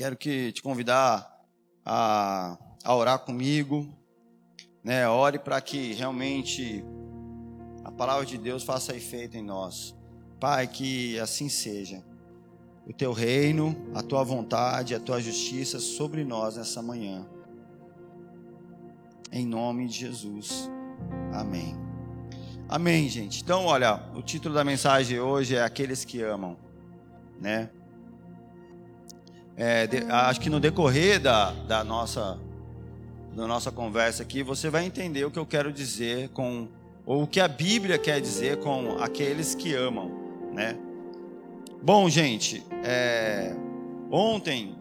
quero que te convidar a, a orar comigo, né? Ore para que realmente a palavra de Deus faça efeito em nós. Pai, que assim seja. O teu reino, a tua vontade, a tua justiça sobre nós nessa manhã. Em nome de Jesus. Amém. Amém, gente. Então, olha, o título da mensagem hoje é Aqueles que Amam, né? É, de, acho que no decorrer da, da, nossa, da nossa conversa aqui, você vai entender o que eu quero dizer com, ou o que a Bíblia quer dizer com aqueles que amam, né? Bom, gente, é, ontem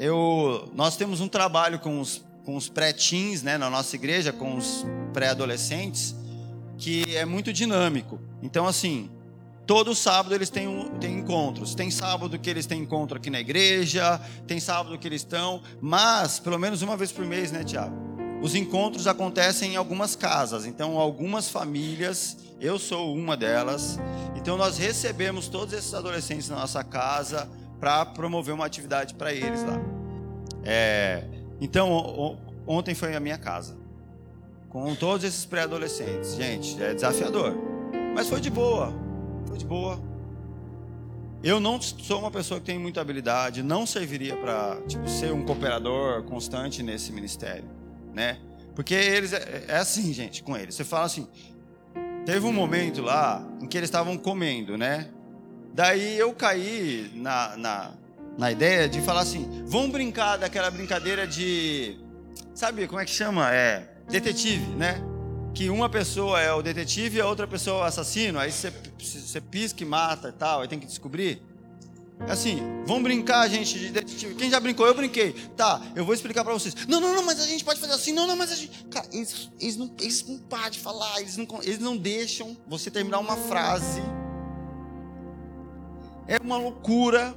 eu, nós temos um trabalho com os, com os pré-teens, né, na nossa igreja, com os pré-adolescentes, que é muito dinâmico. Então, assim, Todo sábado eles têm, têm encontros. Tem sábado que eles têm encontro aqui na igreja, tem sábado que eles estão, mas pelo menos uma vez por mês, né, Tiago? Os encontros acontecem em algumas casas, então algumas famílias, eu sou uma delas, então nós recebemos todos esses adolescentes na nossa casa para promover uma atividade para eles lá. É, então ontem foi a minha casa, com todos esses pré-adolescentes. Gente, é desafiador, mas foi de boa foi de boa. Eu não sou uma pessoa que tem muita habilidade, não serviria para tipo, ser um cooperador constante nesse ministério, né? Porque eles é, é assim, gente, com eles. Você fala assim, teve um momento lá em que eles estavam comendo, né? Daí eu caí na, na, na ideia de falar assim, vamos brincar daquela brincadeira de, sabe como é que chama? É detetive, né? Que uma pessoa é o detetive e a outra pessoa é o assassino, aí você, você pisca e mata e tal, aí tem que descobrir. É assim, vamos brincar, gente, de detetive. Quem já brincou? Eu brinquei. Tá, eu vou explicar para vocês. Não, não, não, mas a gente pode fazer assim. Não, não, mas a gente. Cara, eles, eles, não, eles não param de falar, eles não, eles não deixam você terminar uma frase. É uma loucura.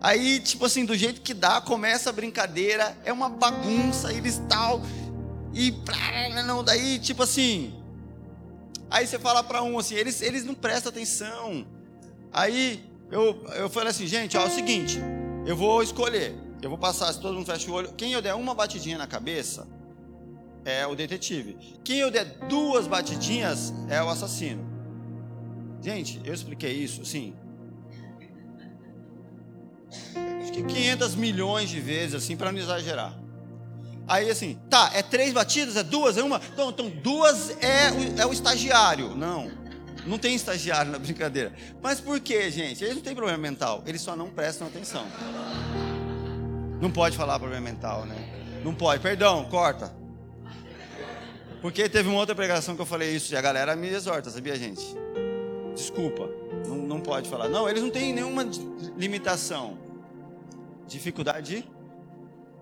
Aí, tipo assim, do jeito que dá, começa a brincadeira, é uma bagunça, eles tal. E não, daí, tipo assim. Aí você fala para um assim, eles, eles não prestam atenção. Aí eu, eu falei assim, gente, ó, é o seguinte, eu vou escolher. Eu vou passar, se todo mundo fecha o olho. Quem eu der uma batidinha na cabeça é o detetive. Quem eu der duas batidinhas é o assassino. Gente, eu expliquei isso, sim. Acho que 500 milhões de vezes, assim, para não exagerar. Aí assim, tá, é três batidas, é duas, é uma. Então, então duas é o, é o estagiário. Não, não tem estagiário na brincadeira. Mas por que, gente? Eles não têm problema mental, eles só não prestam atenção. Não pode falar problema mental, né? Não pode, perdão, corta. Porque teve uma outra pregação que eu falei isso e a galera me exorta, sabia, gente? Desculpa, não, não pode falar. Não, eles não têm nenhuma limitação. Dificuldade de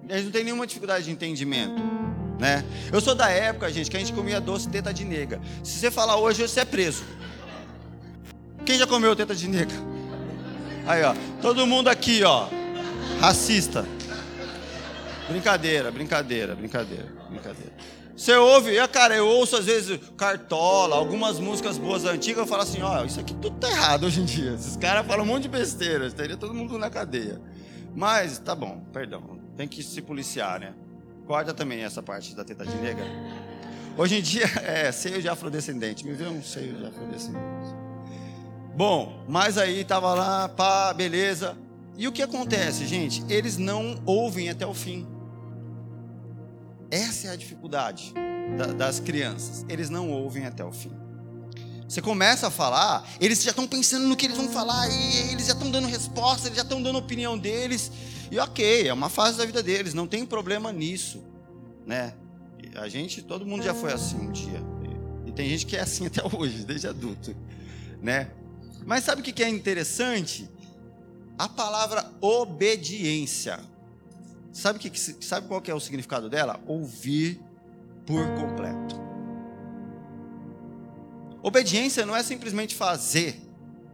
eles não têm nenhuma dificuldade de entendimento. Né? Eu sou da época, gente, que a gente comia doce teta de nega. Se você falar hoje, você é preso. Quem já comeu teta de nega? Aí, ó. Todo mundo aqui, ó. Racista. Brincadeira, brincadeira, brincadeira, brincadeira. Você ouve, cara, eu ouço às vezes Cartola, algumas músicas boas antigas, eu falo assim, ó, isso aqui tudo tá errado hoje em dia. Esses caras falam um monte de besteira, estaria todo mundo na cadeia. Mas, tá bom, perdão tem que se policiar, né? Guarda também essa parte da teta de nega. Hoje em dia, é seio de afrodescendente. Me vê um seio de afrodescendente. Bom, mas aí tava lá, pá, beleza. E o que acontece, gente? Eles não ouvem até o fim. Essa é a dificuldade das crianças. Eles não ouvem até o fim. Você começa a falar, eles já estão pensando no que eles vão falar, e eles já estão dando resposta, eles já estão dando opinião deles. E ok, é uma fase da vida deles, não tem problema nisso, né? A gente, todo mundo já foi assim um dia. E tem gente que é assim até hoje, desde adulto, né? Mas sabe o que é interessante? A palavra obediência. Sabe, que, sabe qual que é o significado dela? Ouvir por completo. Obediência não é simplesmente fazer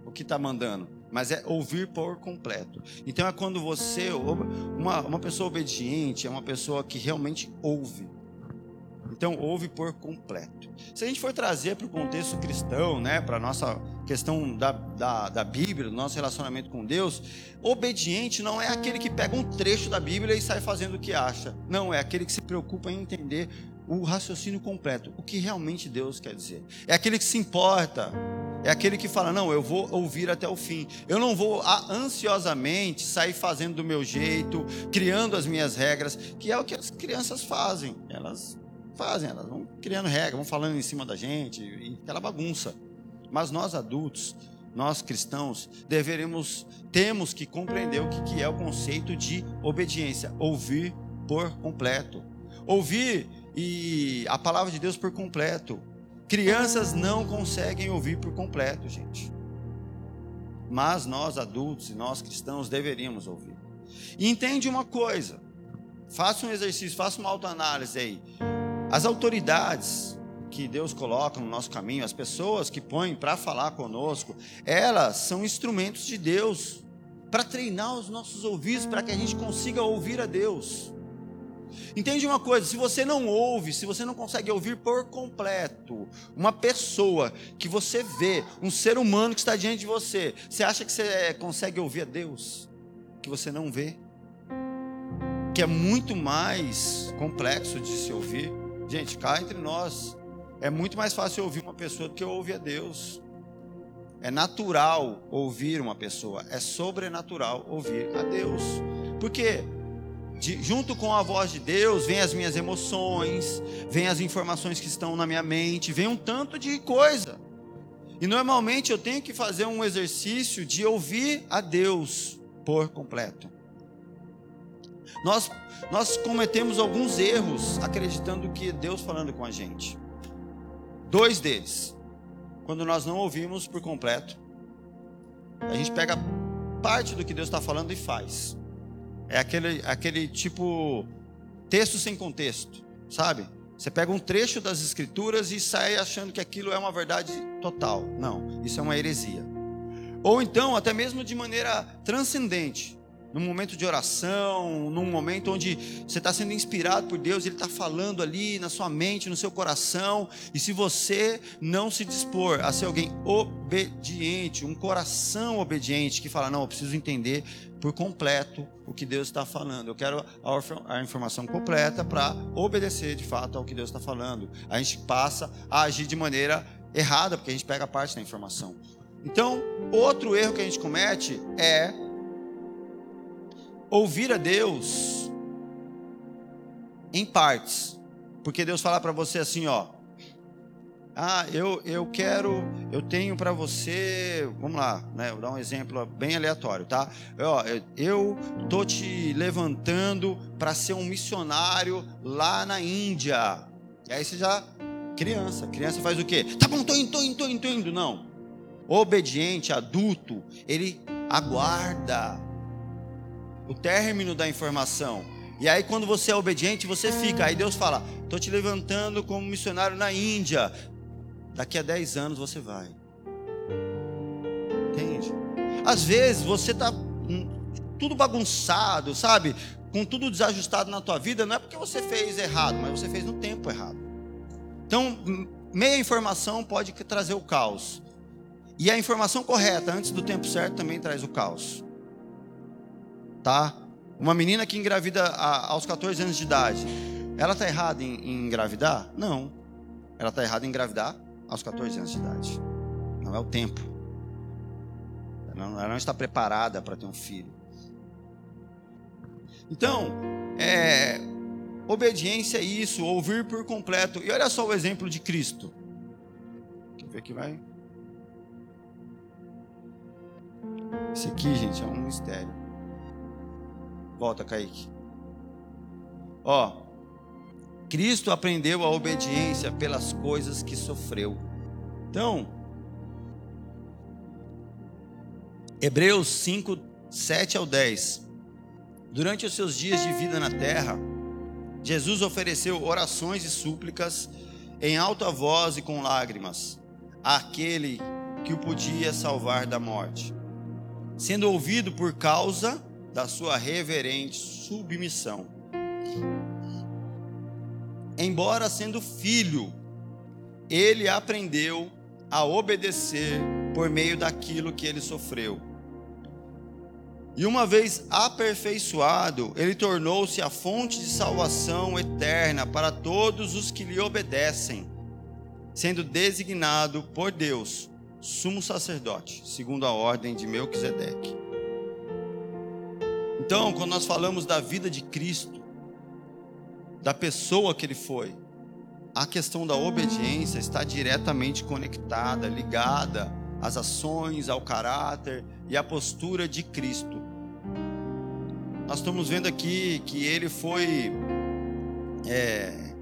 o que está mandando mas é ouvir por completo. Então é quando você, uma, uma pessoa obediente, é uma pessoa que realmente ouve. Então ouve por completo. Se a gente for trazer para o contexto cristão, né, para nossa questão da, da, da Bíblia, do nosso relacionamento com Deus, obediente não é aquele que pega um trecho da Bíblia e sai fazendo o que acha. Não, é aquele que se preocupa em entender o raciocínio completo, o que realmente Deus quer dizer. É aquele que se importa, é aquele que fala: Não, eu vou ouvir até o fim. Eu não vou ansiosamente sair fazendo do meu jeito, criando as minhas regras, que é o que as crianças fazem. Elas fazem, elas vão criando regras, vão falando em cima da gente, e aquela bagunça. Mas nós adultos, nós cristãos, deveremos, temos que compreender o que é o conceito de obediência, ouvir por completo. Ouvir e a palavra de Deus por completo. Crianças não conseguem ouvir por completo, gente. Mas nós adultos e nós cristãos deveríamos ouvir. E entende uma coisa. Faça um exercício, faça uma autoanálise aí. As autoridades que Deus coloca no nosso caminho, as pessoas que põem para falar conosco, elas são instrumentos de Deus para treinar os nossos ouvidos, para que a gente consiga ouvir a Deus. Entende uma coisa: se você não ouve, se você não consegue ouvir por completo uma pessoa que você vê, um ser humano que está diante de você, você acha que você consegue ouvir a Deus que você não vê? Que é muito mais complexo de se ouvir. Gente, cá entre nós, é muito mais fácil ouvir uma pessoa do que ouvir a Deus. É natural ouvir uma pessoa, é sobrenatural ouvir a Deus. Por quê? De, junto com a voz de Deus, vem as minhas emoções, vem as informações que estão na minha mente, vem um tanto de coisa. E normalmente eu tenho que fazer um exercício de ouvir a Deus por completo. Nós, nós cometemos alguns erros acreditando que Deus falando com a gente. Dois deles. Quando nós não ouvimos por completo, a gente pega parte do que Deus está falando e faz. É aquele, aquele tipo texto sem contexto, sabe? Você pega um trecho das escrituras e sai achando que aquilo é uma verdade total. Não, isso é uma heresia. Ou então, até mesmo de maneira transcendente num momento de oração, num momento onde você está sendo inspirado por Deus, Ele está falando ali na sua mente, no seu coração, e se você não se dispor a ser alguém obediente, um coração obediente, que fala, não, eu preciso entender por completo o que Deus está falando, eu quero a informação completa para obedecer de fato ao que Deus está falando, a gente passa a agir de maneira errada, porque a gente pega parte da informação. Então, outro erro que a gente comete é ouvir a Deus em partes. Porque Deus fala para você assim, ó, ah, eu, eu quero, eu tenho para você, vamos lá, né? Vou dar um exemplo bem aleatório, tá? Ó, eu tô te levantando para ser um missionário lá na Índia. E aí você já criança, criança faz o quê? Tá bom, tô indo, tô indo, tô indo, tô indo. Não. Obediente, adulto, ele aguarda o término da informação. E aí, quando você é obediente, você fica. Aí Deus fala: Estou te levantando como missionário na Índia. Daqui a 10 anos você vai. Entende? Às vezes você está tudo bagunçado, sabe? Com tudo desajustado na tua vida, não é porque você fez errado, mas você fez no tempo errado. Então, meia informação pode trazer o caos. E a informação correta, antes do tempo certo, também traz o caos tá? Uma menina que engravida aos 14 anos de idade, ela está errada em, em engravidar? Não. Ela está errada em engravidar aos 14 anos de idade. Não é o tempo. Ela não, ela não está preparada para ter um filho. Então, é, obediência é isso, ouvir por completo. E olha só o exemplo de Cristo. Quer ver que vai? Esse aqui, gente, é um mistério. Volta, Kaique. Ó, Cristo aprendeu a obediência pelas coisas que sofreu. Então, Hebreus 5, 7 ao 10. Durante os seus dias de vida na terra, Jesus ofereceu orações e súplicas em alta voz e com lágrimas àquele que o podia salvar da morte, sendo ouvido por causa da sua reverente submissão. Embora sendo filho, ele aprendeu a obedecer por meio daquilo que ele sofreu. E uma vez aperfeiçoado, ele tornou-se a fonte de salvação eterna para todos os que lhe obedecem, sendo designado por Deus sumo sacerdote, segundo a ordem de Melquisedeque. Então, quando nós falamos da vida de Cristo, da pessoa que ele foi, a questão da obediência está diretamente conectada, ligada às ações, ao caráter e à postura de Cristo. Nós estamos vendo aqui que ele foi. É,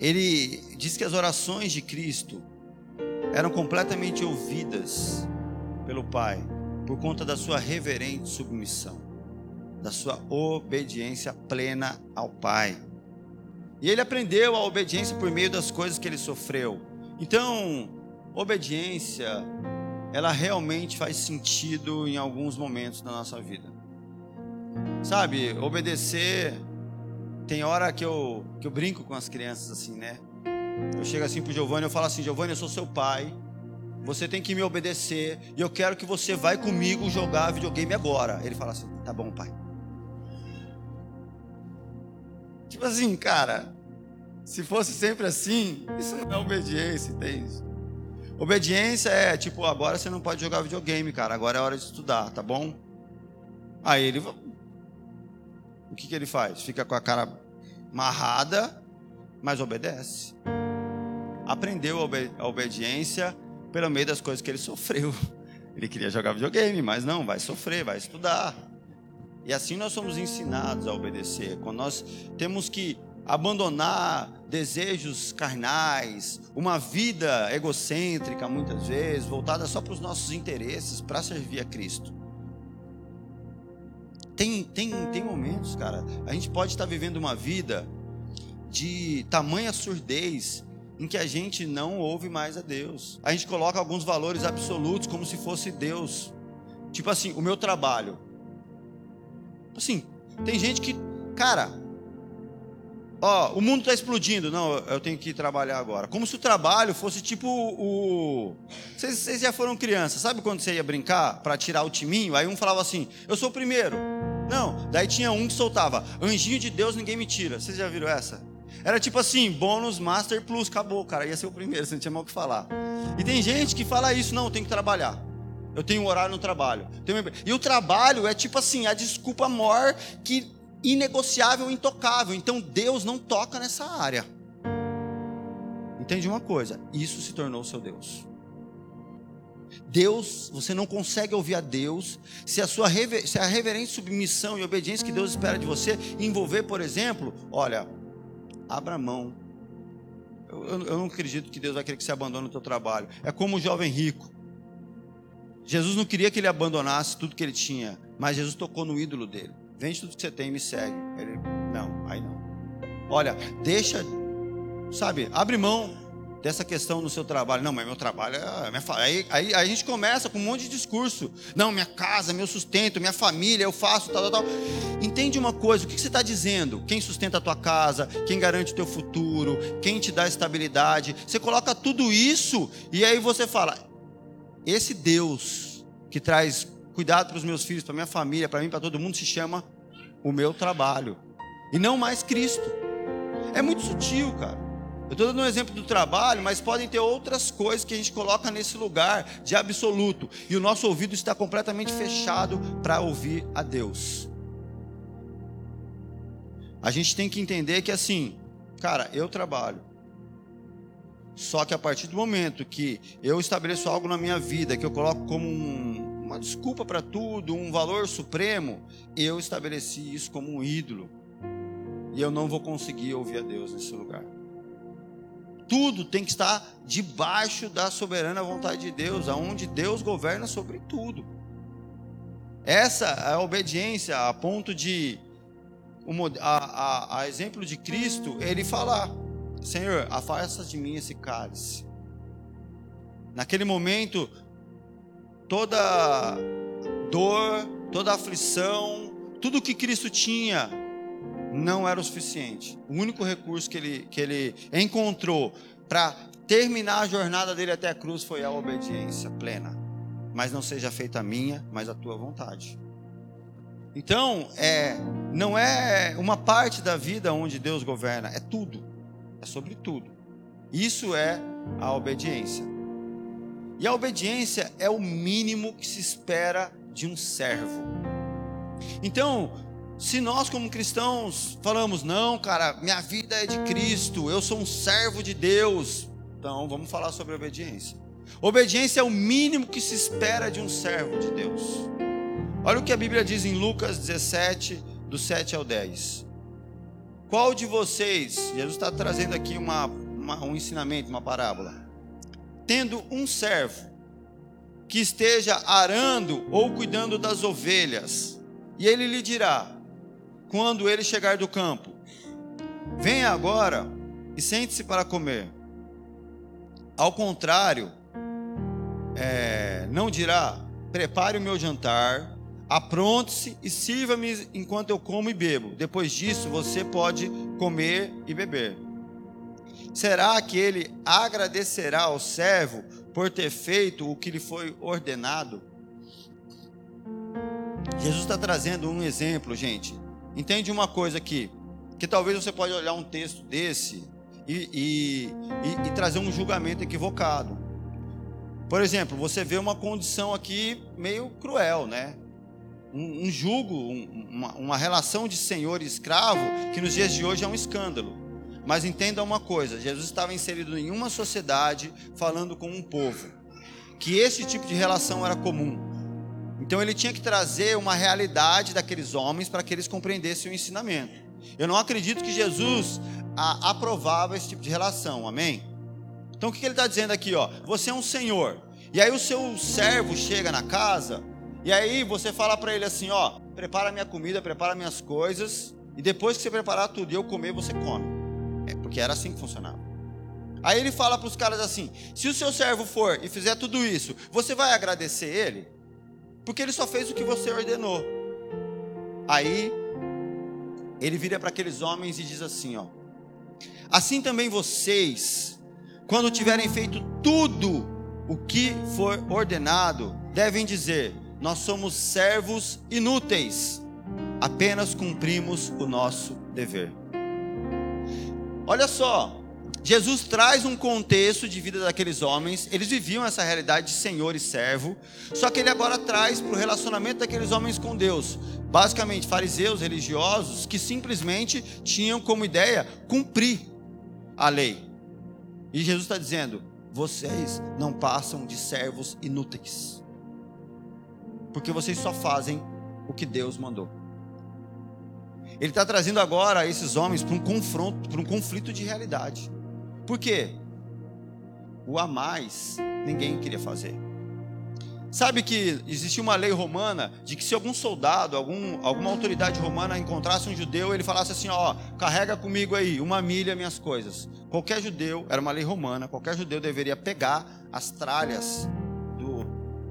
ele diz que as orações de Cristo eram completamente ouvidas pelo Pai por conta da sua reverente submissão, da sua obediência plena ao Pai. E ele aprendeu a obediência por meio das coisas que ele sofreu. Então, obediência ela realmente faz sentido em alguns momentos da nossa vida. Sabe, obedecer. Tem hora que eu, que eu brinco com as crianças assim, né? Eu chego assim pro Giovanni, eu falo assim: Giovanni, eu sou seu pai. Você tem que me obedecer. E eu quero que você vai comigo jogar videogame agora. Ele fala assim: Tá bom, pai. Tipo assim, cara. Se fosse sempre assim, isso não é obediência, entende? Obediência é tipo, agora você não pode jogar videogame, cara, agora é hora de estudar, tá bom? Aí ele. O que, que ele faz? Fica com a cara amarrada, mas obedece. Aprendeu a, obedi a obediência pelo meio das coisas que ele sofreu. Ele queria jogar videogame, mas não, vai sofrer, vai estudar. E assim nós somos ensinados a obedecer. Quando nós temos que abandonar desejos carnais, uma vida egocêntrica muitas vezes, voltada só para os nossos interesses, para servir a Cristo. Tem, tem, tem momentos, cara, a gente pode estar vivendo uma vida de tamanha surdez em que a gente não ouve mais a Deus. A gente coloca alguns valores absolutos como se fosse Deus. Tipo assim, o meu trabalho. Assim, tem gente que, cara, Ó, o mundo está explodindo. Não, eu tenho que trabalhar agora. Como se o trabalho fosse tipo o. Vocês, vocês já foram crianças, sabe quando você ia brincar para tirar o timinho? Aí um falava assim: Eu sou o primeiro. Não, daí tinha um que soltava: Anjinho de Deus, ninguém me tira. Vocês já viram essa? Era tipo assim: bônus, master plus, acabou, cara. Ia ser o primeiro, você não tinha mal o que falar. E tem gente que fala isso: Não, tenho que trabalhar. Eu tenho um horário no trabalho. E o trabalho é tipo assim: a desculpa maior que inegociável, intocável. Então Deus não toca nessa área. Entende uma coisa? Isso se tornou seu Deus. Deus, você não consegue ouvir a Deus se a sua se a reverente submissão e obediência que Deus espera de você envolver, por exemplo, olha, abra mão. Eu, eu, eu não acredito que Deus vai querer que você abandone o teu trabalho. É como o jovem rico. Jesus não queria que ele abandonasse tudo que ele tinha, mas Jesus tocou no ídolo dele. Vende tudo que você tem e me segue. Ele, não, aí não. Olha, deixa, sabe, abre mão dessa questão no seu trabalho. Não, mas meu trabalho é minha aí, aí, a gente começa com um monte de discurso. Não, minha casa, meu sustento, minha família, eu faço, tal, tal, tal. Entende uma coisa, o que você está dizendo? Quem sustenta a tua casa, quem garante o teu futuro, quem te dá estabilidade. Você coloca tudo isso e aí você fala, esse Deus que traz cuidado para os meus filhos, para minha família, para mim, para todo mundo, se chama o meu trabalho. E não mais Cristo. É muito sutil, cara. Eu estou dando um exemplo do trabalho, mas podem ter outras coisas que a gente coloca nesse lugar de absoluto. E o nosso ouvido está completamente fechado para ouvir a Deus. A gente tem que entender que assim, cara, eu trabalho. Só que a partir do momento que eu estabeleço algo na minha vida, que eu coloco como um, uma desculpa para tudo, um valor supremo, eu estabeleci isso como um ídolo. E eu não vou conseguir ouvir a Deus nesse lugar. Tudo tem que estar debaixo da soberana vontade de Deus, aonde Deus governa sobre tudo. Essa é a obediência a ponto de, a, a, a exemplo de Cristo, ele falar: Senhor, afasta de mim esse cálice. Naquele momento, toda dor, toda aflição, tudo que Cristo tinha não era o suficiente. O único recurso que ele, que ele encontrou para terminar a jornada dele até a cruz foi a obediência plena. Mas não seja feita a minha, mas a tua vontade. Então, é, não é uma parte da vida onde Deus governa, é tudo. É sobre tudo. Isso é a obediência. E a obediência é o mínimo que se espera de um servo. Então, se nós como cristãos falamos, não, cara, minha vida é de Cristo, eu sou um servo de Deus, então vamos falar sobre obediência. Obediência é o mínimo que se espera de um servo de Deus. Olha o que a Bíblia diz em Lucas 17, do 7 ao 10. Qual de vocês, Jesus está trazendo aqui uma, uma, um ensinamento, uma parábola, tendo um servo que esteja arando ou cuidando das ovelhas, e ele lhe dirá: quando ele chegar do campo, venha agora e sente-se para comer. Ao contrário, é, não dirá: prepare o meu jantar, apronte-se e sirva-me enquanto eu como e bebo. Depois disso, você pode comer e beber. Será que ele agradecerá ao servo por ter feito o que lhe foi ordenado? Jesus está trazendo um exemplo, gente. Entende uma coisa aqui, que talvez você pode olhar um texto desse e, e, e, e trazer um julgamento equivocado. Por exemplo, você vê uma condição aqui meio cruel, né? Um, um jugo, um, uma, uma relação de senhor e escravo que nos dias de hoje é um escândalo. Mas entenda uma coisa: Jesus estava inserido em uma sociedade falando com um povo, que esse tipo de relação era comum. Então ele tinha que trazer uma realidade daqueles homens para que eles compreendessem o ensinamento. Eu não acredito que Jesus a, aprovava esse tipo de relação, amém? Então o que ele está dizendo aqui? Ó, você é um senhor, e aí o seu servo chega na casa, e aí você fala para ele assim: ó, prepara minha comida, prepara minhas coisas, e depois que você preparar tudo e eu comer, você come. É porque era assim que funcionava. Aí ele fala para os caras assim: se o seu servo for e fizer tudo isso, você vai agradecer ele? Porque ele só fez o que você ordenou. Aí ele vira para aqueles homens e diz assim: ó, assim também vocês, quando tiverem feito tudo o que for ordenado, devem dizer: nós somos servos inúteis, apenas cumprimos o nosso dever. Olha só, Jesus traz um contexto de vida daqueles homens, eles viviam essa realidade de senhor e servo, só que ele agora traz para o relacionamento daqueles homens com Deus. Basicamente, fariseus religiosos que simplesmente tinham como ideia cumprir a lei. E Jesus está dizendo: vocês não passam de servos inúteis, porque vocês só fazem o que Deus mandou. Ele está trazendo agora esses homens para um confronto, para um conflito de realidade. Por quê? O a mais ninguém queria fazer. Sabe que existia uma lei romana de que se algum soldado, algum, alguma autoridade romana encontrasse um judeu, ele falasse assim: ó, carrega comigo aí uma milha minhas coisas. Qualquer judeu, era uma lei romana, qualquer judeu deveria pegar as tralhas do,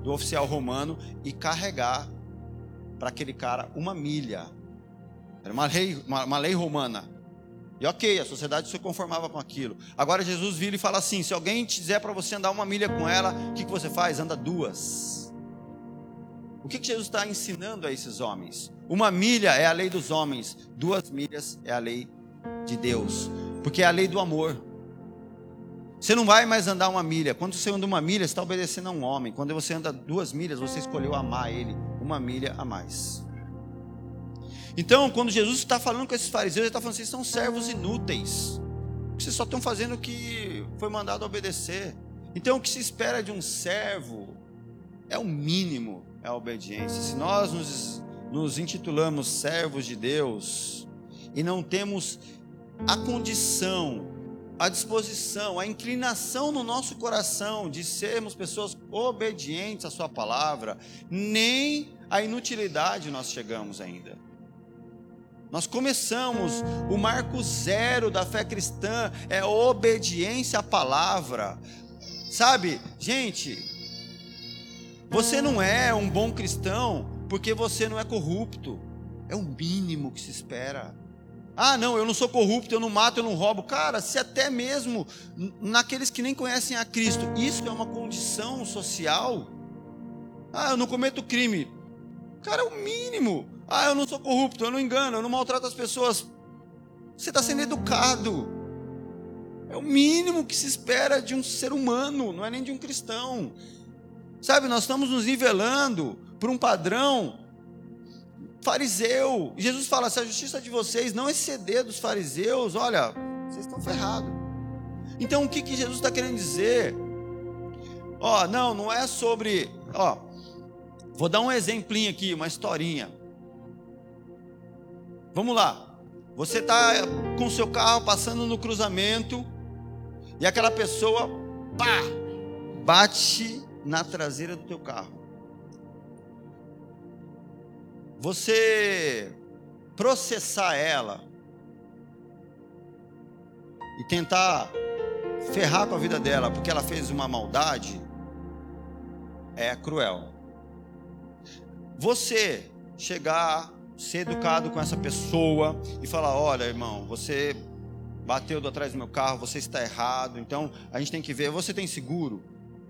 do oficial romano e carregar para aquele cara uma milha era uma lei, uma, uma lei romana. E ok, a sociedade se conformava com aquilo. Agora Jesus vira e fala assim: se alguém te dizer para você andar uma milha com ela, o que, que você faz? Anda duas. O que, que Jesus está ensinando a esses homens? Uma milha é a lei dos homens, duas milhas é a lei de Deus, porque é a lei do amor. Você não vai mais andar uma milha. Quando você anda uma milha, você está obedecendo a um homem. Quando você anda duas milhas, você escolheu amar ele uma milha a mais. Então, quando Jesus está falando com esses fariseus, ele está falando: vocês são servos inúteis. Vocês só estão fazendo o que foi mandado obedecer. Então, o que se espera de um servo é o mínimo, é a obediência. Se nós nos, nos intitulamos servos de Deus e não temos a condição, a disposição, a inclinação no nosso coração de sermos pessoas obedientes à Sua palavra, nem a inutilidade nós chegamos ainda. Nós começamos o marco zero da fé cristã é obediência à palavra. Sabe, gente, você não é um bom cristão porque você não é corrupto. É o mínimo que se espera. Ah, não, eu não sou corrupto, eu não mato, eu não roubo. Cara, se até mesmo naqueles que nem conhecem a Cristo, isso é uma condição social. Ah, eu não cometo crime. Cara, é o mínimo. Ah, eu não sou corrupto, eu não engano, eu não maltrato as pessoas. Você está sendo educado. É o mínimo que se espera de um ser humano, não é nem de um cristão. Sabe, nós estamos nos nivelando por um padrão fariseu. Jesus fala: se a justiça de vocês não exceder dos fariseus, olha, vocês estão ferrados. Então o que, que Jesus está querendo dizer? Ó, não, não é sobre. Ó, vou dar um exemplinho aqui, uma historinha. Vamos lá. Você está com seu carro passando no cruzamento e aquela pessoa, pá, bate na traseira do teu carro. você processar ela e tentar ferrar com a vida dela porque ela fez uma maldade é cruel. Você chegar, ser educado com essa pessoa e falar: olha, irmão, você bateu do atrás do meu carro, você está errado, então a gente tem que ver. Você tem seguro?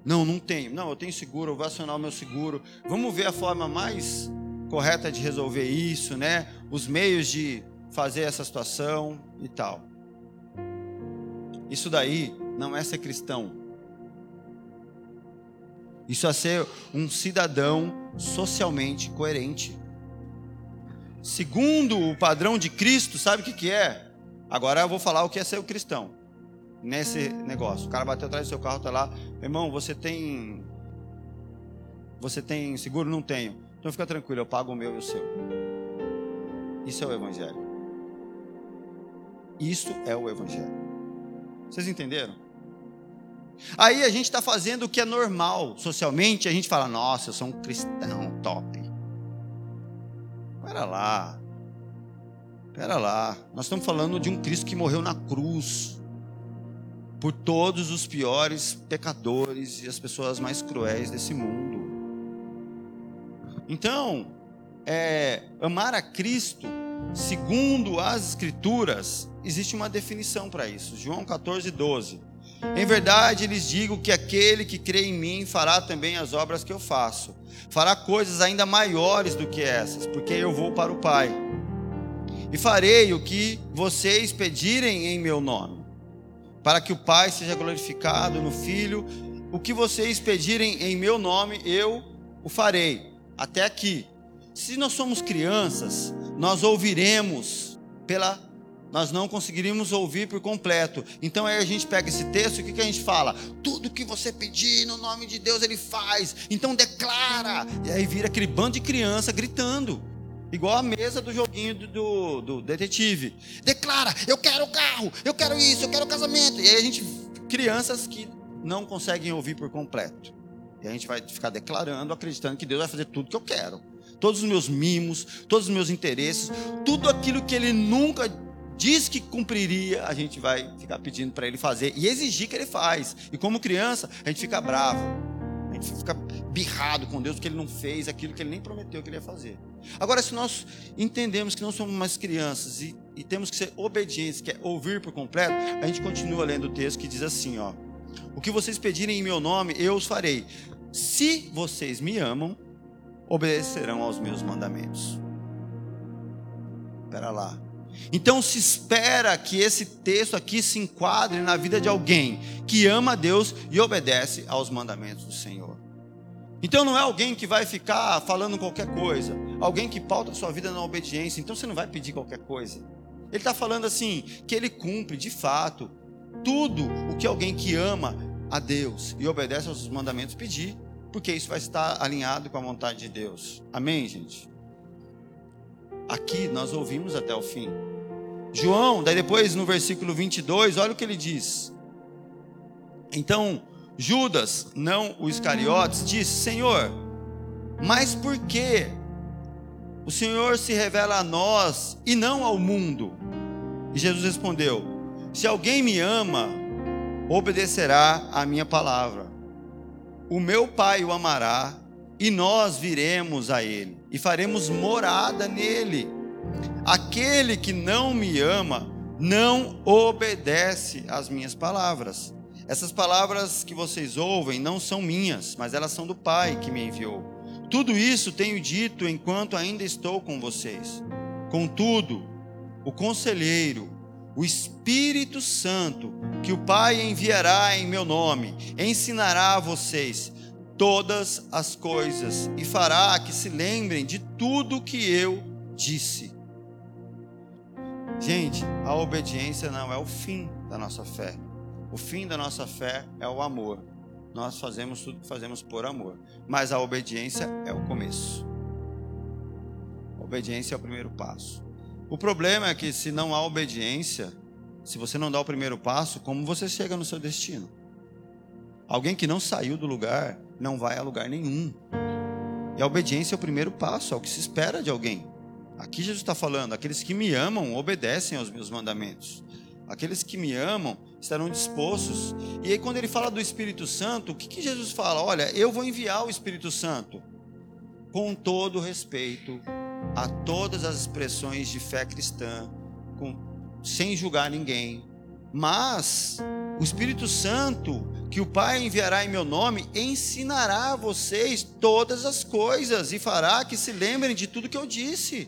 Não, não tenho. Não, eu tenho seguro, eu vou acionar o meu seguro. Vamos ver a forma mais correta de resolver isso, né? Os meios de fazer essa situação e tal. Isso daí não é ser cristão. Isso é ser um cidadão socialmente coerente. Segundo o padrão de Cristo, sabe o que, que é? Agora eu vou falar o que é ser o cristão. Nesse negócio. O cara bateu atrás do seu carro, tá lá. Irmão, você tem. Você tem seguro? Não tenho. Então fica tranquilo, eu pago o meu e o seu. Isso é o Evangelho. Isso é o Evangelho. Vocês entenderam? Aí a gente está fazendo o que é normal socialmente, a gente fala, nossa, eu sou um cristão top. Pera lá. Pera lá. Nós estamos falando de um Cristo que morreu na cruz por todos os piores pecadores e as pessoas mais cruéis desse mundo. Então, é, amar a Cristo, segundo as Escrituras, existe uma definição para isso. João 14, 12. Em verdade lhes digo que aquele que crê em mim fará também as obras que eu faço, fará coisas ainda maiores do que essas, porque eu vou para o Pai. E farei o que vocês pedirem em meu nome, para que o Pai seja glorificado no Filho. O que vocês pedirem em meu nome, eu o farei até aqui. Se nós somos crianças, nós ouviremos pela nós não conseguiríamos ouvir por completo. Então aí a gente pega esse texto e o que, que a gente fala? Tudo que você pedir no nome de Deus, Ele faz. Então declara. E aí vira aquele bando de criança gritando. Igual a mesa do joguinho do, do, do detetive. Declara, eu quero o carro, eu quero isso, eu quero o casamento. E aí a gente, crianças que não conseguem ouvir por completo. E a gente vai ficar declarando, acreditando que Deus vai fazer tudo que eu quero. Todos os meus mimos, todos os meus interesses, tudo aquilo que Ele nunca disse que cumpriria, a gente vai ficar pedindo para Ele fazer e exigir que Ele faz. E como criança, a gente fica bravo. A gente fica birrado com Deus porque Ele não fez aquilo que Ele nem prometeu que Ele ia fazer. Agora, se nós entendemos que não somos mais crianças e, e temos que ser obedientes, que é ouvir por completo, a gente continua lendo o texto que diz assim, ó. O que vocês pedirem em meu nome, eu os farei. Se vocês me amam, obedecerão aos meus mandamentos. Espera lá. Então se espera que esse texto aqui se enquadre na vida de alguém que ama a Deus e obedece aos mandamentos do Senhor. Então não é alguém que vai ficar falando qualquer coisa, alguém que pauta sua vida na obediência, então você não vai pedir qualquer coisa. Ele está falando assim, que ele cumpre de fato tudo o que alguém que ama a Deus e obedece aos mandamentos pedir, porque isso vai estar alinhado com a vontade de Deus. Amém, gente? Aqui nós ouvimos até o fim. João, daí depois no versículo 22, olha o que ele diz. Então, Judas, não o Iscariotes, disse: Senhor, mas por que o Senhor se revela a nós e não ao mundo? E Jesus respondeu: Se alguém me ama, obedecerá à minha palavra. O meu Pai o amará, e nós viremos a ele, e faremos morada nele. Aquele que não me ama não obedece às minhas palavras. Essas palavras que vocês ouvem não são minhas, mas elas são do Pai que me enviou. Tudo isso tenho dito enquanto ainda estou com vocês. Contudo, o conselheiro, o Espírito Santo, que o Pai enviará em meu nome, ensinará a vocês todas as coisas e fará que se lembrem de tudo que eu disse. Gente, a obediência não é o fim da nossa fé. O fim da nossa fé é o amor. Nós fazemos tudo que fazemos por amor. Mas a obediência é o começo. A obediência é o primeiro passo. O problema é que se não há obediência, se você não dá o primeiro passo, como você chega no seu destino? Alguém que não saiu do lugar não vai a lugar nenhum. E a obediência é o primeiro passo, é o que se espera de alguém. Aqui Jesus está falando: aqueles que me amam obedecem aos meus mandamentos. Aqueles que me amam estarão dispostos. E aí, quando ele fala do Espírito Santo, o que, que Jesus fala? Olha, eu vou enviar o Espírito Santo com todo respeito a todas as expressões de fé cristã, com, sem julgar ninguém. Mas o Espírito Santo, que o Pai enviará em meu nome, ensinará a vocês todas as coisas e fará que se lembrem de tudo que eu disse.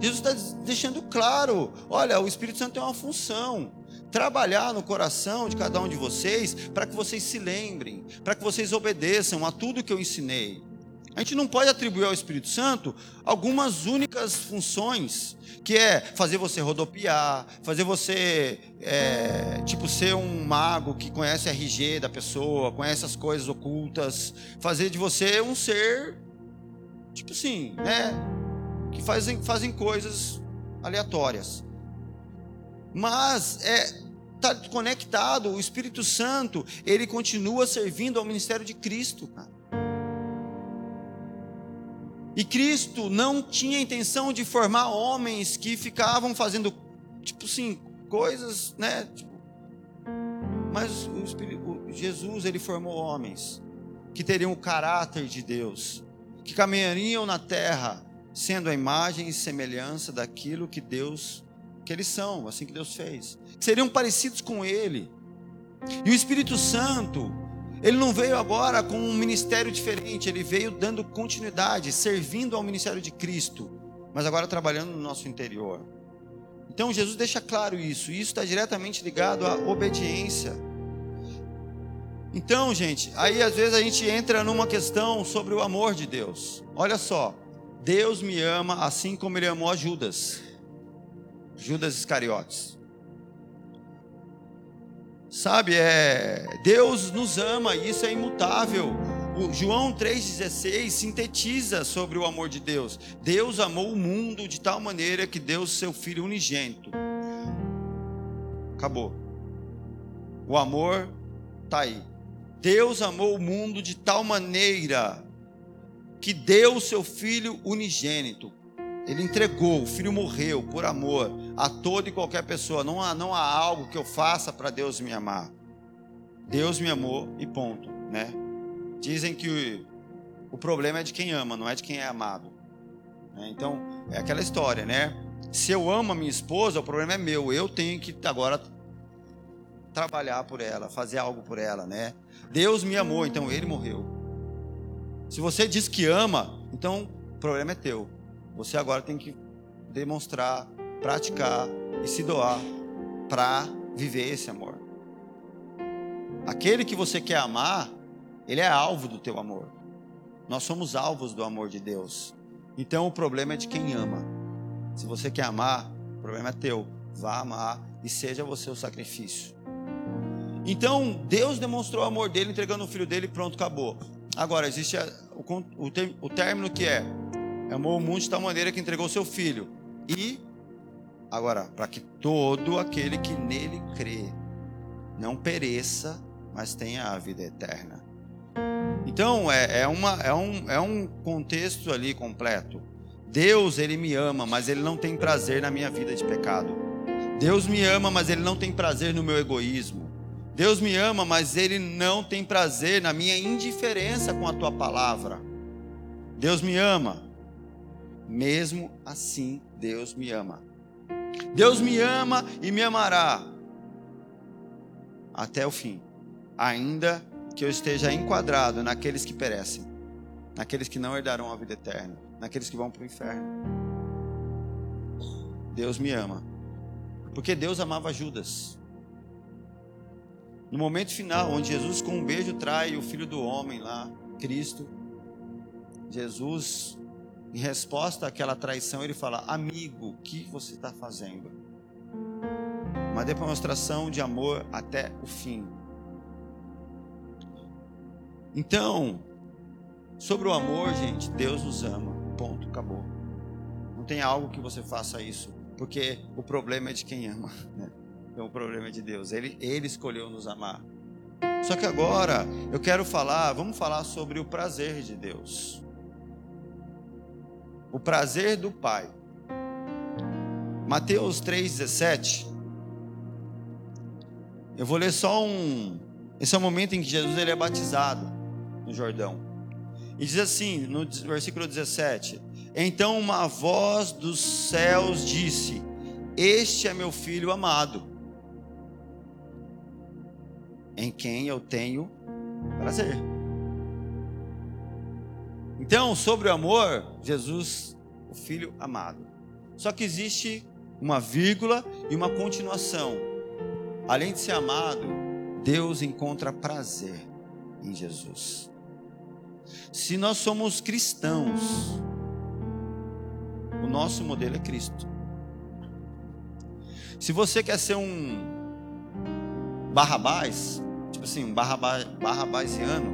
Jesus está deixando claro: olha, o Espírito Santo tem uma função. Trabalhar no coração de cada um de vocês para que vocês se lembrem, para que vocês obedeçam a tudo que eu ensinei. A gente não pode atribuir ao Espírito Santo algumas únicas funções, que é fazer você rodopiar, fazer você, é, tipo, ser um mago que conhece a RG da pessoa, conhece as coisas ocultas, fazer de você um ser, tipo assim, né? que fazem, fazem coisas aleatórias. Mas é está conectado, o Espírito Santo, ele continua servindo ao ministério de Cristo, cara. E Cristo não tinha intenção de formar homens que ficavam fazendo, tipo assim, coisas, né? Tipo, mas o Espírito, Jesus, ele formou homens que teriam o caráter de Deus, que caminhariam na terra sendo a imagem e semelhança daquilo que Deus, que eles são, assim que Deus fez. Seriam parecidos com Ele. E o Espírito Santo, ele não veio agora com um ministério diferente, ele veio dando continuidade, servindo ao ministério de Cristo, mas agora trabalhando no nosso interior. Então Jesus deixa claro isso, e isso está diretamente ligado à obediência. Então, gente, aí às vezes a gente entra numa questão sobre o amor de Deus. Olha só, Deus me ama assim como ele amou a Judas. Judas Iscariotes. Sabe, é, Deus nos ama isso é imutável. O João 3,16 sintetiza sobre o amor de Deus. Deus amou o mundo de tal maneira que deu seu Filho unigênito. Acabou. O amor está aí. Deus amou o mundo de tal maneira que deu seu filho unigênito. Ele entregou, o filho morreu por amor a toda e qualquer pessoa. Não há, não há algo que eu faça para Deus me amar. Deus me amou e ponto, né? Dizem que o, o problema é de quem ama, não é de quem é amado. Né? Então, é aquela história, né? Se eu amo a minha esposa, o problema é meu. Eu tenho que agora trabalhar por ela, fazer algo por ela, né? Deus me amou, então ele morreu. Se você diz que ama, então o problema é teu. Você agora tem que demonstrar, praticar e se doar para viver esse amor. Aquele que você quer amar, ele é alvo do teu amor. Nós somos alvos do amor de Deus. Então o problema é de quem ama. Se você quer amar, o problema é teu. Vá amar e seja você o sacrifício. Então Deus demonstrou o amor dele entregando o filho dele e pronto, acabou. Agora, existe o, o, o término que é: amou o mundo de tal maneira que entregou seu filho. E, agora, para que todo aquele que nele crê não pereça, mas tenha a vida eterna. Então, é, é, uma, é, um, é um contexto ali completo. Deus, ele me ama, mas ele não tem prazer na minha vida de pecado. Deus me ama, mas ele não tem prazer no meu egoísmo. Deus me ama, mas Ele não tem prazer na minha indiferença com a tua palavra. Deus me ama, Mesmo assim, Deus me ama. Deus me ama e me amará até o fim, ainda que eu esteja enquadrado naqueles que perecem, naqueles que não herdarão a vida eterna, naqueles que vão para o inferno. Deus me ama, porque Deus amava Judas. No momento final, onde Jesus com um beijo trai o filho do homem lá, Cristo, Jesus, em resposta àquela traição, ele fala: Amigo, o que você está fazendo? Uma demonstração de amor até o fim. Então, sobre o amor, gente, Deus nos ama. Ponto, acabou. Não tem algo que você faça isso, porque o problema é de quem ama. Né? Então, o problema é de Deus. Ele, ele escolheu nos amar. Só que agora eu quero falar, vamos falar sobre o prazer de Deus. O prazer do Pai. Mateus 3,17. Eu vou ler só um. Esse é o momento em que Jesus ele é batizado no Jordão. E diz assim, no versículo 17: Então uma voz dos céus disse: Este é meu filho amado, em quem eu tenho prazer. Então, sobre o amor, Jesus, o filho amado. Só que existe uma vírgula e uma continuação. Além de ser amado, Deus encontra prazer em Jesus. Se nós somos cristãos, o nosso modelo é Cristo. Se você quer ser um Barrabás, tipo assim, um barrabásiano,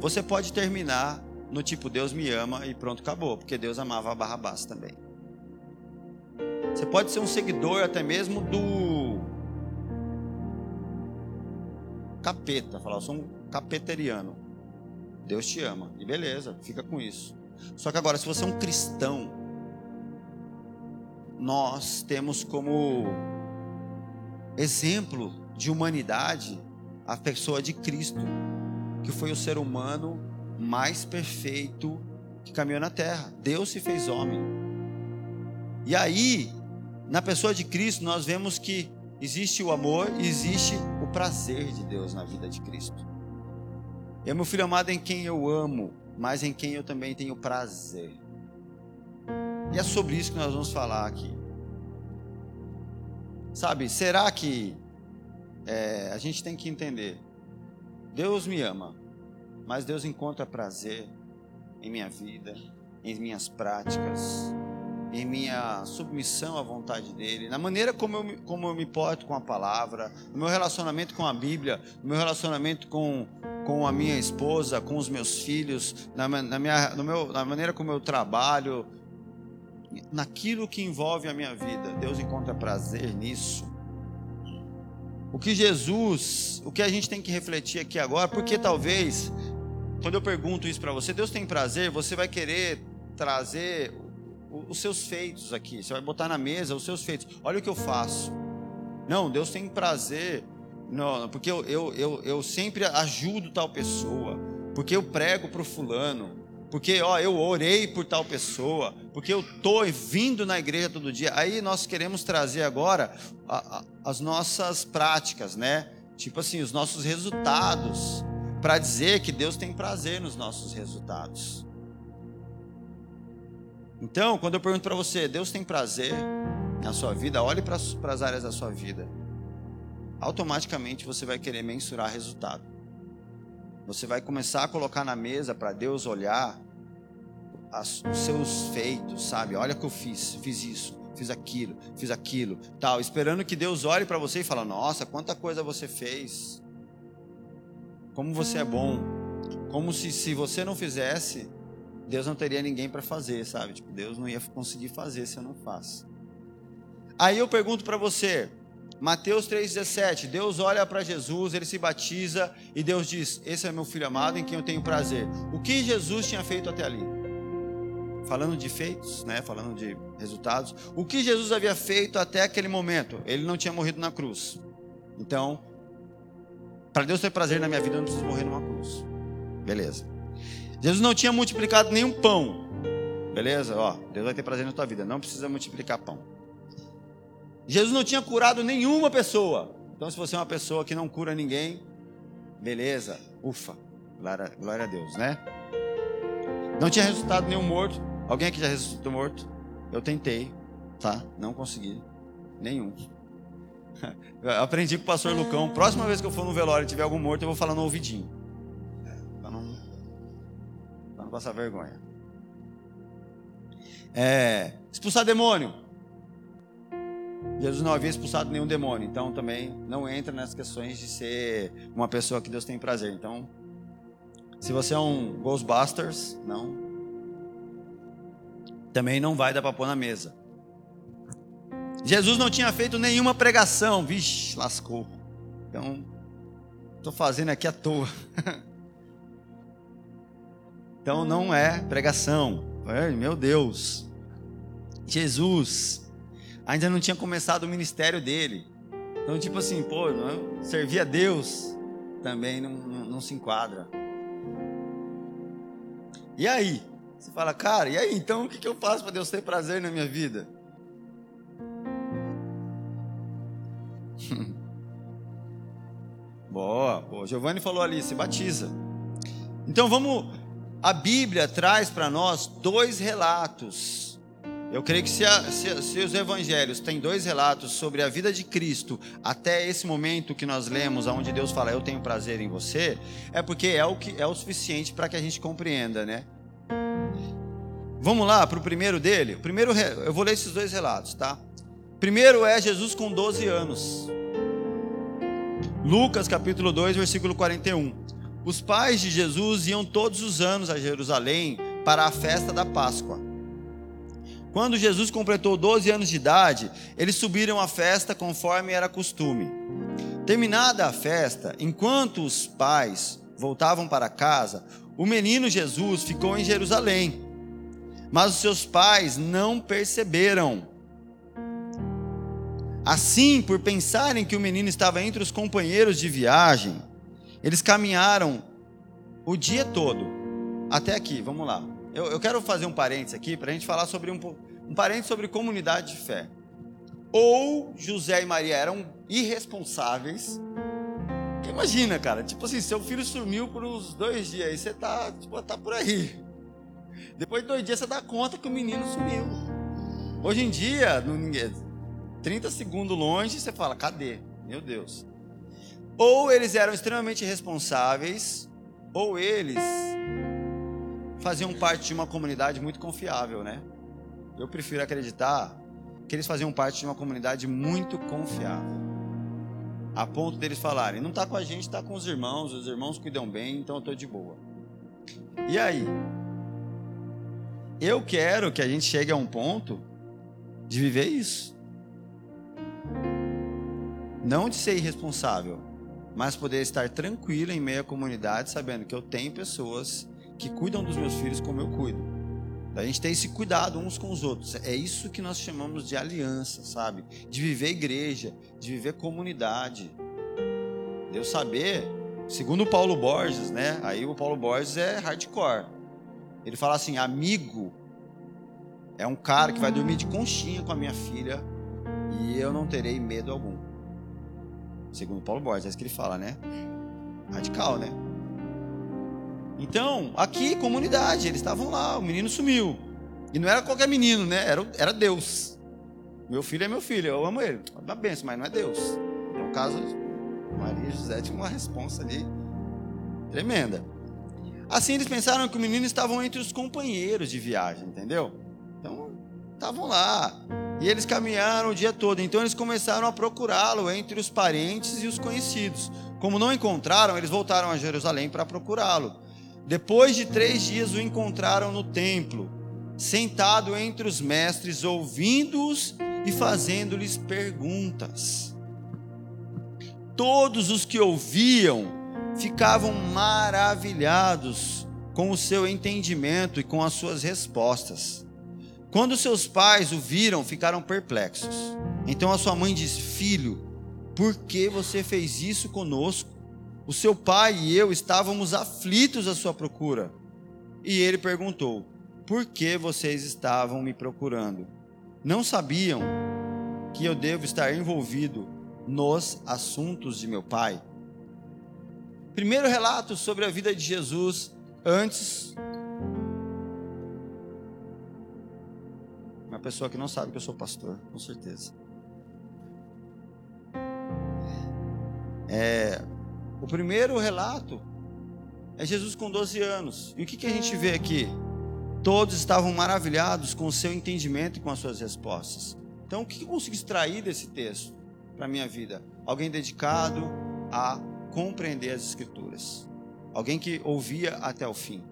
você pode terminar no tipo Deus me ama e pronto, acabou, porque Deus amava Barrabás também. Você pode ser um seguidor até mesmo do capeta, falar, eu sou um capeteriano. Deus te ama. E beleza, fica com isso. Só que agora, se você é um cristão, nós temos como exemplo de humanidade a pessoa de Cristo, que foi o ser humano mais perfeito que caminhou na terra. Deus se fez homem. E aí, na pessoa de Cristo, nós vemos que existe o amor e existe o prazer de Deus na vida de Cristo. É meu filho amado em quem eu amo, mas em quem eu também tenho prazer. E é sobre isso que nós vamos falar aqui. Sabe, será que é, a gente tem que entender? Deus me ama, mas Deus encontra prazer em minha vida, em minhas práticas, em minha submissão à vontade dele, na maneira como eu, como eu me porto com a palavra, no meu relacionamento com a Bíblia, no meu relacionamento com, com a minha esposa, com os meus filhos, na, na, minha, no meu, na maneira como eu trabalho, naquilo que envolve a minha vida. Deus encontra prazer nisso. O que Jesus, o que a gente tem que refletir aqui agora, porque talvez, quando eu pergunto isso para você, Deus tem prazer, você vai querer trazer os seus feitos aqui. Você vai botar na mesa os seus feitos. Olha o que eu faço. Não, Deus tem prazer. Não, porque eu, eu, eu, eu sempre ajudo tal pessoa. Porque eu prego para o fulano. Porque ó, eu orei por tal pessoa. Porque eu estou vindo na igreja todo dia. Aí nós queremos trazer agora a, a, as nossas práticas, né? Tipo assim, os nossos resultados. Para dizer que Deus tem prazer nos nossos resultados. Então, quando eu pergunto para você, Deus tem prazer na sua vida? Olhe para as áreas da sua vida. Automaticamente você vai querer mensurar resultado. Você vai começar a colocar na mesa para Deus olhar as, os seus feitos, sabe? Olha o que eu fiz, fiz isso, fiz aquilo, fiz aquilo, tal, esperando que Deus olhe para você e fale: Nossa, quanta coisa você fez! Como você é bom! Como se, se você não fizesse, Deus não teria ninguém para fazer, sabe? Tipo, Deus não ia conseguir fazer se eu não faço. Aí eu pergunto para você, Mateus 3,17, Deus olha para Jesus, ele se batiza e Deus diz: Esse é meu filho amado em quem eu tenho prazer. O que Jesus tinha feito até ali? Falando de feitos, né? Falando de resultados. O que Jesus havia feito até aquele momento? Ele não tinha morrido na cruz. Então, para Deus ter prazer na minha vida, eu não preciso morrer numa cruz. Beleza. Jesus não tinha multiplicado nenhum pão. Beleza? Ó, Deus vai ter prazer na tua vida. Não precisa multiplicar pão. Jesus não tinha curado nenhuma pessoa. Então, se você é uma pessoa que não cura ninguém, beleza, ufa, glória, glória a Deus, né? Não tinha ressuscitado nenhum morto. Alguém aqui já ressuscitou morto? Eu tentei, tá? Não consegui. Nenhum. Aprendi com o pastor Lucão. Próxima vez que eu for no velório e tiver algum morto, eu vou falar no ouvidinho. Para não, pra não passar vergonha. É, expulsar demônio. Jesus não havia expulsado nenhum demônio, então também não entra nas questões de ser uma pessoa que Deus tem prazer. Então, se você é um Ghostbusters, não. Também não vai dar para pôr na mesa. Jesus não tinha feito nenhuma pregação. Vixe, lascou. Então, estou fazendo aqui à toa. então, não é pregação. Ai, meu Deus. Jesus ainda não tinha começado o ministério dele. Então, tipo assim, pô, não, servir a Deus também não, não, não se enquadra. E aí? Você fala, cara, e aí então o que, que eu faço para Deus ter prazer na minha vida? Boa, o Giovanni falou ali, se batiza. Então vamos, a Bíblia traz para nós dois relatos eu creio que se, a, se, se, os evangelhos têm dois relatos sobre a vida de Cristo até esse momento que nós lemos, onde Deus fala, eu tenho prazer em você, é porque é o, que, é o suficiente para que a gente compreenda, né? Vamos lá para o primeiro dele? Primeiro, eu vou ler esses dois relatos, tá? Primeiro é Jesus com 12 anos. Lucas capítulo 2, versículo 41. Os pais de Jesus iam todos os anos a Jerusalém para a festa da Páscoa. Quando Jesus completou 12 anos de idade, eles subiram à festa conforme era costume. Terminada a festa, enquanto os pais voltavam para casa, o menino Jesus ficou em Jerusalém. Mas os seus pais não perceberam. Assim, por pensarem que o menino estava entre os companheiros de viagem, eles caminharam o dia todo. Até aqui, vamos lá. Eu, eu quero fazer um parênteses aqui para a gente falar sobre um, um parênteses sobre comunidade de fé. Ou José e Maria eram irresponsáveis. Imagina, cara, tipo assim, seu filho sumiu por uns dois dias, aí você tá, tipo, tá por aí. Depois de dois dias você dá conta que o menino sumiu. Hoje em dia, 30 segundos longe, você fala, cadê? Meu Deus. Ou eles eram extremamente responsáveis, ou eles faziam parte de uma comunidade muito confiável, né? Eu prefiro acreditar que eles faziam parte de uma comunidade muito confiável. A ponto deles falarem: não está com a gente, está com os irmãos, os irmãos cuidam bem, então eu estou de boa. E aí? Eu quero que a gente chegue a um ponto de viver isso. Não de ser irresponsável, mas poder estar tranquilo em meio à comunidade, sabendo que eu tenho pessoas que cuidam dos meus filhos como eu cuido. A gente tem esse cuidado uns com os outros. É isso que nós chamamos de aliança, sabe? De viver igreja, de viver comunidade. Eu saber, segundo o Paulo Borges, né? Aí o Paulo Borges é hardcore. Ele fala assim: amigo é um cara que vai dormir de conchinha com a minha filha e eu não terei medo algum. Segundo Paulo Borges, é isso que ele fala, né? Radical, né? Então, aqui, comunidade, eles estavam lá, o menino sumiu. E não era qualquer menino, né? Era, era Deus. Meu filho é meu filho, eu amo ele. É uma benção, mas não é Deus. No caso, Maria e José tinham uma resposta ali tremenda. Assim eles pensaram que o menino estavam entre os companheiros de viagem, entendeu? Então, estavam lá. E eles caminharam o dia todo. Então eles começaram a procurá-lo entre os parentes e os conhecidos. Como não encontraram, eles voltaram a Jerusalém para procurá-lo. Depois de três dias o encontraram no templo, sentado entre os mestres, ouvindo-os e fazendo-lhes perguntas. Todos os que ouviam ficavam maravilhados com o seu entendimento e com as suas respostas. Quando seus pais o viram, ficaram perplexos. Então a sua mãe disse: Filho, por que você fez isso conosco? O seu pai e eu estávamos aflitos à sua procura. E ele perguntou: por que vocês estavam me procurando? Não sabiam que eu devo estar envolvido nos assuntos de meu pai? Primeiro relato sobre a vida de Jesus antes. Pessoa que não sabe que eu sou pastor, com certeza. É, o primeiro relato é Jesus com 12 anos. E o que, que a gente vê aqui? Todos estavam maravilhados com o seu entendimento e com as suas respostas. Então, o que eu consigo extrair desse texto para a minha vida? Alguém dedicado a compreender as Escrituras. Alguém que ouvia até o fim.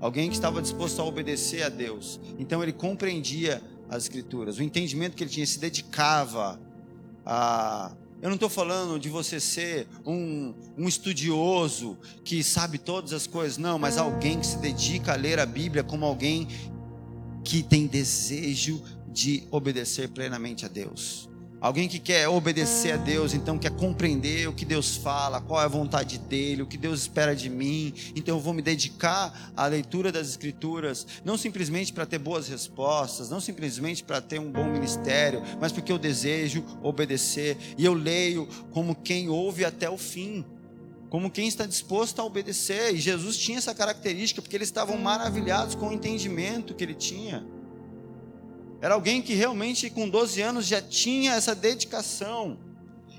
Alguém que estava disposto a obedecer a Deus. Então, ele compreendia as Escrituras. O entendimento que ele tinha se dedicava a eu não estou falando de você ser um, um, estudioso que sabe todas as coisas, não, mas alguém que se dedica a ler a Bíblia como alguém que tem desejo de obedecer plenamente a Deus. Alguém que quer obedecer a Deus, então quer compreender o que Deus fala, qual é a vontade dele, o que Deus espera de mim. Então eu vou me dedicar à leitura das Escrituras, não simplesmente para ter boas respostas, não simplesmente para ter um bom ministério, mas porque eu desejo obedecer. E eu leio como quem ouve até o fim, como quem está disposto a obedecer. E Jesus tinha essa característica, porque eles estavam maravilhados com o entendimento que ele tinha. Era alguém que realmente com 12 anos já tinha essa dedicação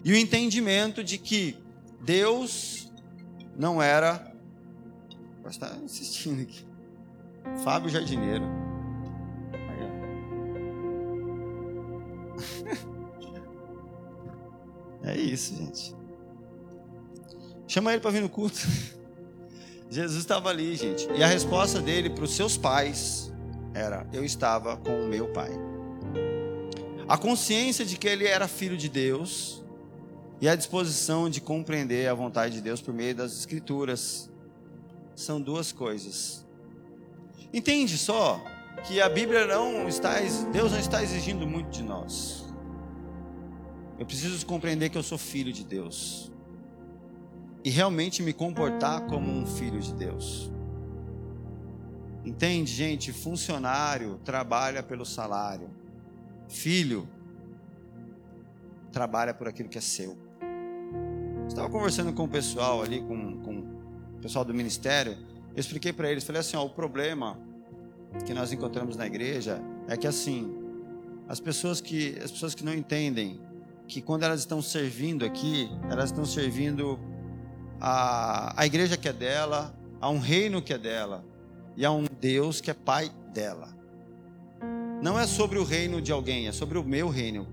e o entendimento de que Deus não era. Está insistindo aqui. Fábio Jardineiro. É isso, gente. Chama ele para vir no culto. Jesus estava ali, gente. E a resposta dele para os seus pais era: eu estava com o meu pai. A consciência de que ele era filho de Deus e a disposição de compreender a vontade de Deus por meio das Escrituras são duas coisas. Entende só que a Bíblia não está, Deus não está exigindo muito de nós. Eu preciso compreender que eu sou filho de Deus e realmente me comportar como um filho de Deus. Entende, gente? Funcionário trabalha pelo salário. Filho trabalha por aquilo que é seu. Estava conversando com o pessoal ali, com, com o pessoal do ministério. Eu expliquei para eles, falei assim: ó, o problema que nós encontramos na igreja é que assim, as pessoas que as pessoas que não entendem que quando elas estão servindo aqui, elas estão servindo a, a igreja que é dela, a um reino que é dela e a um Deus que é pai dela. Não é sobre o reino de alguém, é sobre o meu reino.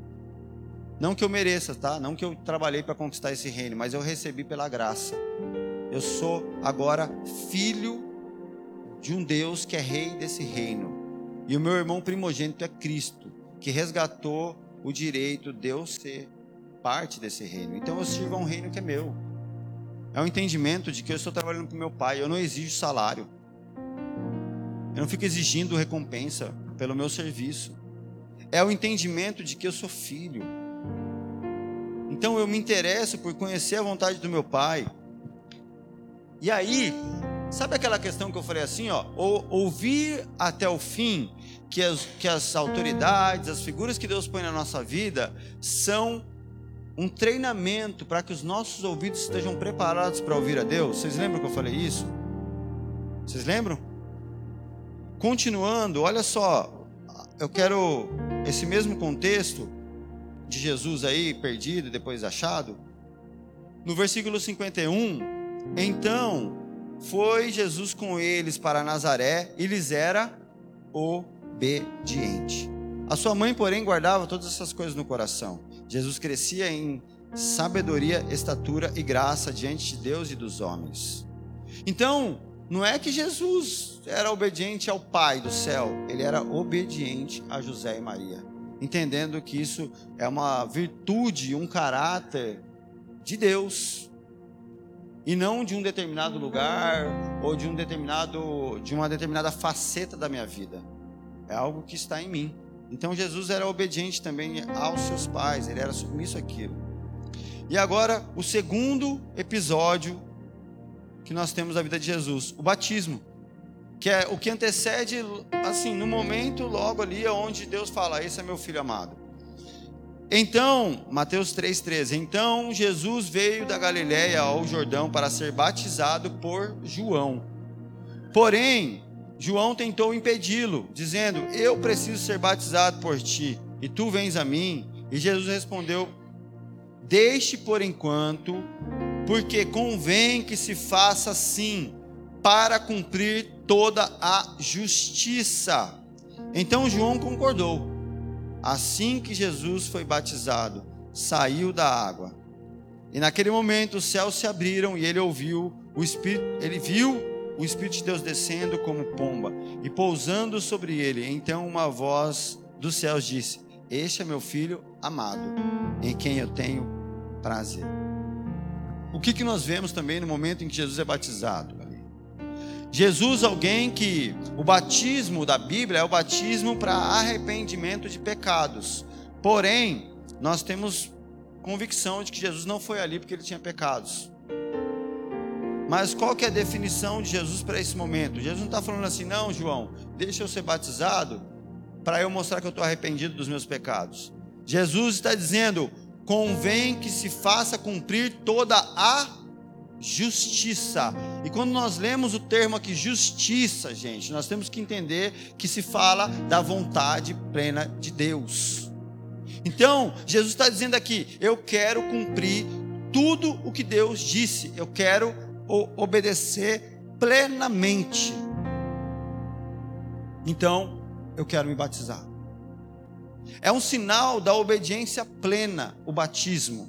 Não que eu mereça, tá? Não que eu trabalhei para conquistar esse reino, mas eu recebi pela graça. Eu sou agora filho de um Deus que é rei desse reino. E o meu irmão primogênito é Cristo, que resgatou o direito de eu ser parte desse reino. Então eu sirvo a um reino que é meu. É o um entendimento de que eu estou trabalhando para o meu pai, eu não exijo salário. Eu não fico exigindo recompensa pelo meu serviço. É o entendimento de que eu sou filho. Então eu me interesso por conhecer a vontade do meu pai. E aí, sabe aquela questão que eu falei assim, ó, ouvir até o fim que as, que as autoridades, as figuras que Deus põe na nossa vida são um treinamento para que os nossos ouvidos estejam preparados para ouvir a Deus. Vocês lembram que eu falei isso? Vocês lembram? Continuando, olha só, eu quero esse mesmo contexto de Jesus aí perdido, depois achado. No versículo 51, então foi Jesus com eles para Nazaré e lhes era obediente. A sua mãe, porém, guardava todas essas coisas no coração. Jesus crescia em sabedoria, estatura e graça diante de Deus e dos homens. Então, não é que Jesus era obediente ao Pai do céu, ele era obediente a José e Maria, entendendo que isso é uma virtude, um caráter de Deus e não de um determinado lugar ou de um determinado de uma determinada faceta da minha vida. É algo que está em mim. Então Jesus era obediente também aos seus pais, ele era submisso àquilo. E agora o segundo episódio que nós temos na vida de Jesus, o batismo. que é o que antecede, assim, no momento logo ali onde Deus fala: Esse é meu filho amado. Então, Mateus 3,13: Então Jesus veio da Galiléia ao Jordão para ser batizado por João. Porém, João tentou impedi-lo, dizendo: Eu preciso ser batizado por ti, e tu vens a mim. E Jesus respondeu: Deixe por enquanto, porque convém que se faça assim, para cumprir toda a justiça. Então João concordou. Assim que Jesus foi batizado, saiu da água. E naquele momento os céus se abriram e ele ouviu o Espírito, ele viu o Espírito de Deus descendo como pomba e pousando sobre ele. Então uma voz dos céus disse: Este é meu filho amado, em quem eu tenho prazer. O que, que nós vemos também no momento em que Jesus é batizado? Jesus, alguém que o batismo da Bíblia é o batismo para arrependimento de pecados. Porém, nós temos convicção de que Jesus não foi ali porque ele tinha pecados. Mas qual que é a definição de Jesus para esse momento? Jesus não está falando assim, não, João, deixa eu ser batizado para eu mostrar que eu estou arrependido dos meus pecados. Jesus está dizendo, convém que se faça cumprir toda a justiça. E quando nós lemos o termo aqui, justiça, gente, nós temos que entender que se fala da vontade plena de Deus. Então, Jesus está dizendo aqui: eu quero cumprir tudo o que Deus disse, eu quero obedecer plenamente. Então, eu quero me batizar. É um sinal da obediência plena, o batismo.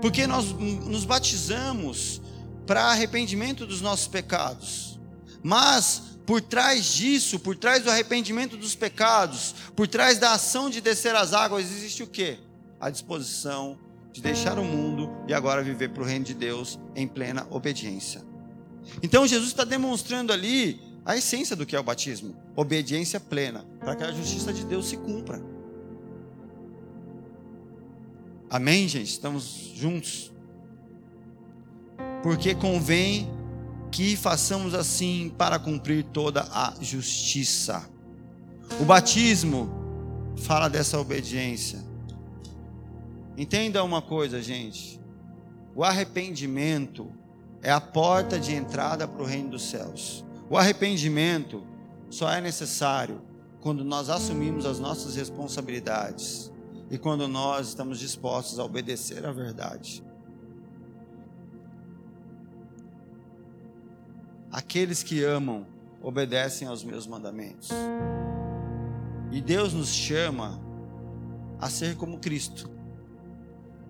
Porque nós nos batizamos para arrependimento dos nossos pecados. Mas por trás disso, por trás do arrependimento dos pecados, por trás da ação de descer as águas, existe o que? A disposição de deixar o mundo e agora viver para o reino de Deus em plena obediência. Então Jesus está demonstrando ali a essência do que é o batismo: obediência plena, para que a justiça de Deus se cumpra. Amém, gente? Estamos juntos. Porque convém que façamos assim para cumprir toda a justiça. O batismo fala dessa obediência. Entenda uma coisa, gente. O arrependimento é a porta de entrada para o reino dos céus. O arrependimento só é necessário quando nós assumimos as nossas responsabilidades e quando nós estamos dispostos a obedecer à verdade. Aqueles que amam obedecem aos meus mandamentos. E Deus nos chama a ser como Cristo.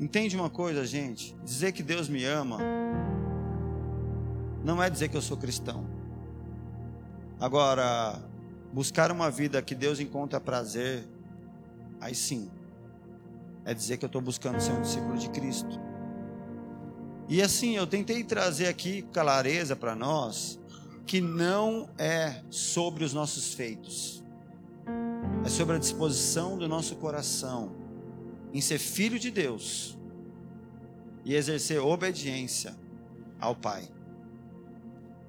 Entende uma coisa, gente? Dizer que Deus me ama não é dizer que eu sou cristão. Agora, buscar uma vida que Deus encontra prazer, aí sim, é dizer que eu estou buscando ser um discípulo de Cristo. E assim, eu tentei trazer aqui clareza para nós que não é sobre os nossos feitos, é sobre a disposição do nosso coração em ser filho de Deus e exercer obediência ao Pai.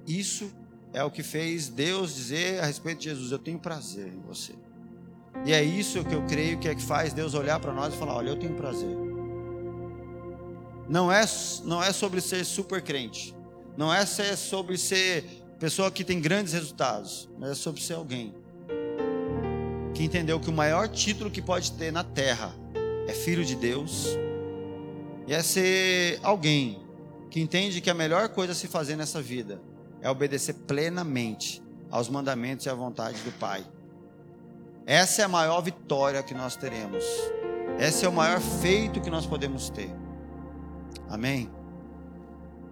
Isso é o que fez Deus dizer a respeito de Jesus: Eu tenho prazer em você. E é isso que eu creio que é que faz Deus olhar para nós e falar: olha, eu tenho prazer. Não é, não é sobre ser super crente. Não é sobre ser pessoa que tem grandes resultados. Mas é sobre ser alguém que entendeu que o maior título que pode ter na terra é filho de Deus. E é ser alguém que entende que a melhor coisa a se fazer nessa vida é obedecer plenamente aos mandamentos e à vontade do Pai. Essa é a maior vitória que nós teremos. Esse é o maior feito que nós podemos ter. Amém?